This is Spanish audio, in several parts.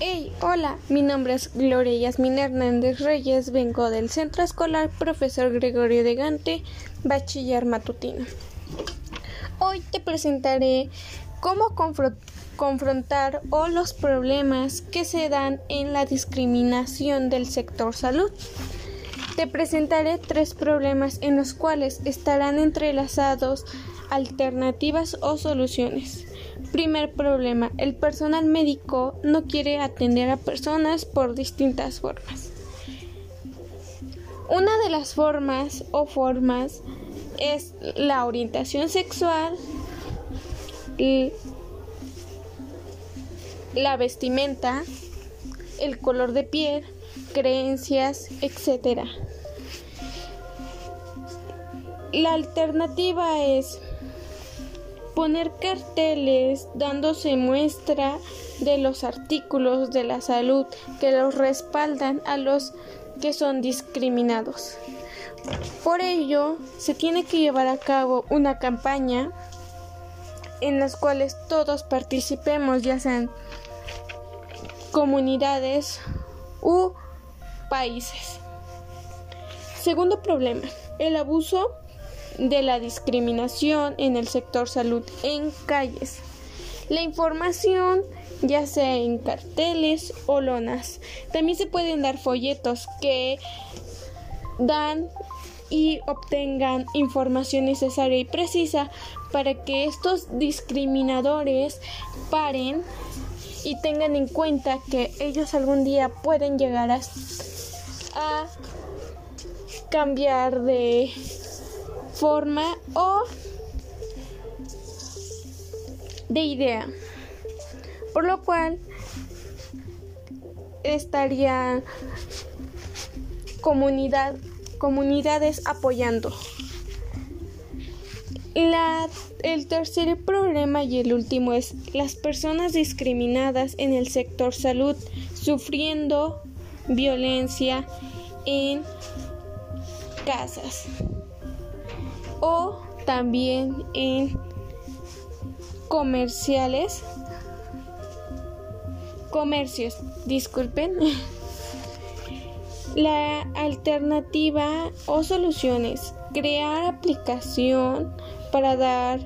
Hey, hola, mi nombre es Gloria Yasmin Hernández Reyes, vengo del Centro Escolar Profesor Gregorio de Gante, Bachiller Matutino. Hoy te presentaré cómo confrontar o los problemas que se dan en la discriminación del sector salud. Te presentaré tres problemas en los cuales estarán entrelazados alternativas o soluciones. Primer problema, el personal médico no quiere atender a personas por distintas formas. Una de las formas o formas es la orientación sexual, la vestimenta, el color de piel, creencias, etc. La alternativa es poner carteles dándose muestra de los artículos de la salud que los respaldan a los que son discriminados. Por ello, se tiene que llevar a cabo una campaña en las cuales todos participemos, ya sean comunidades u países. Segundo problema, el abuso de la discriminación en el sector salud en calles. La información ya sea en carteles o lonas. También se pueden dar folletos que dan y obtengan información necesaria y precisa para que estos discriminadores paren y tengan en cuenta que ellos algún día pueden llegar a, a cambiar de forma o de idea. Por lo cual estaría comunidad, comunidades apoyando. La, el tercer problema y el último es las personas discriminadas en el sector salud sufriendo violencia en casas o también en comerciales. Comercios disculpen. La alternativa o soluciones crear aplicación para dar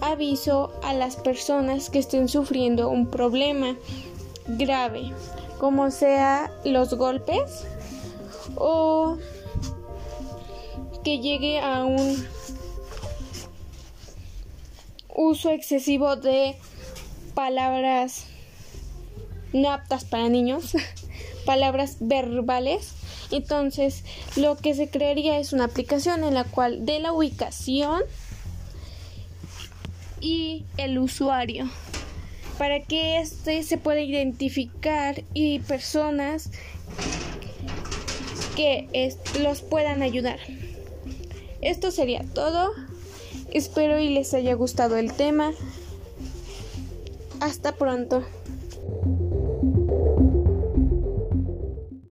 aviso a las personas que estén sufriendo un problema grave como sea los golpes o que llegue a un uso excesivo de palabras no aptas para niños, palabras verbales. Entonces, lo que se crearía es una aplicación en la cual de la ubicación y el usuario para que éste se pueda identificar y personas que los puedan ayudar. Esto sería todo. Espero y les haya gustado el tema. Hasta pronto.